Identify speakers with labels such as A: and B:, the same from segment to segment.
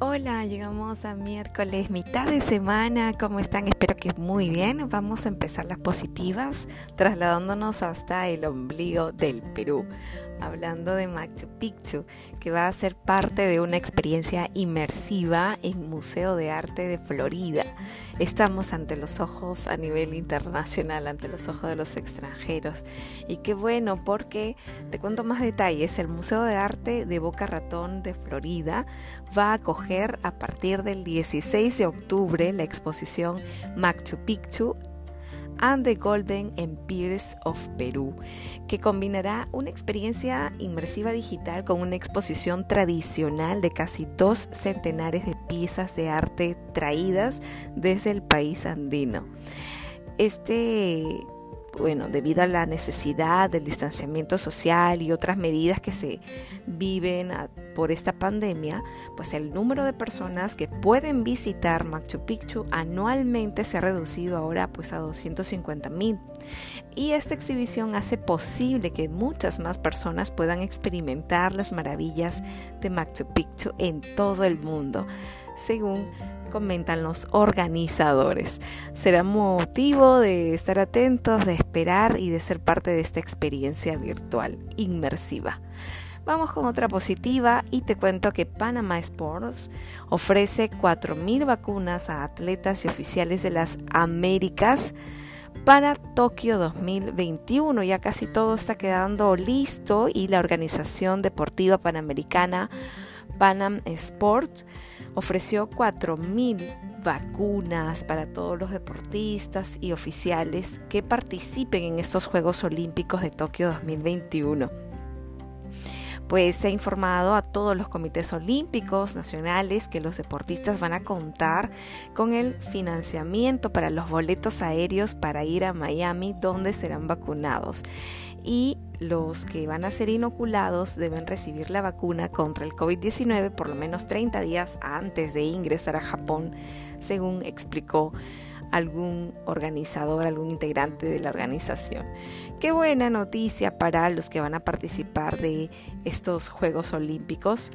A: Hola, llegamos a miércoles, mitad de semana. ¿Cómo están? Espero que muy bien. Vamos a empezar las positivas trasladándonos hasta el ombligo del Perú hablando de Machu Picchu, que va a ser parte de una experiencia inmersiva en Museo de Arte de Florida. Estamos ante los ojos a nivel internacional, ante los ojos de los extranjeros. Y qué bueno, porque te cuento más detalles. El Museo de Arte de Boca Ratón de Florida va a acoger a partir del 16 de octubre la exposición Machu Picchu and the Golden Empires of Perú, que combinará una experiencia inmersiva digital con una exposición tradicional de casi dos centenares de piezas de arte traídas desde el país andino. Este bueno, debido a la necesidad del distanciamiento social y otras medidas que se viven por esta pandemia, pues el número de personas que pueden visitar Machu Picchu anualmente se ha reducido ahora pues a 250 mil. Y esta exhibición hace posible que muchas más personas puedan experimentar las maravillas de Machu Picchu en todo el mundo, según comentan los organizadores. Será motivo de estar atentos, de esperar y de ser parte de esta experiencia virtual inmersiva. Vamos con otra positiva y te cuento que Panama Sports ofrece 4.000 vacunas a atletas y oficiales de las Américas para Tokio 2021. Ya casi todo está quedando listo y la Organización Deportiva Panamericana Panam Sport ofreció 4.000 vacunas para todos los deportistas y oficiales que participen en estos Juegos Olímpicos de Tokio 2021 pues se ha informado a todos los comités olímpicos nacionales que los deportistas van a contar con el financiamiento para los boletos aéreos para ir a Miami donde serán vacunados. Y los que van a ser inoculados deben recibir la vacuna contra el COVID-19 por lo menos 30 días antes de ingresar a Japón, según explicó algún organizador, algún integrante de la organización. Qué buena noticia para los que van a participar de estos Juegos Olímpicos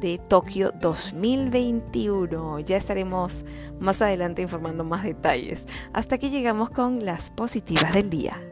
A: de Tokio 2021. Ya estaremos más adelante informando más detalles. Hasta aquí llegamos con las positivas del día.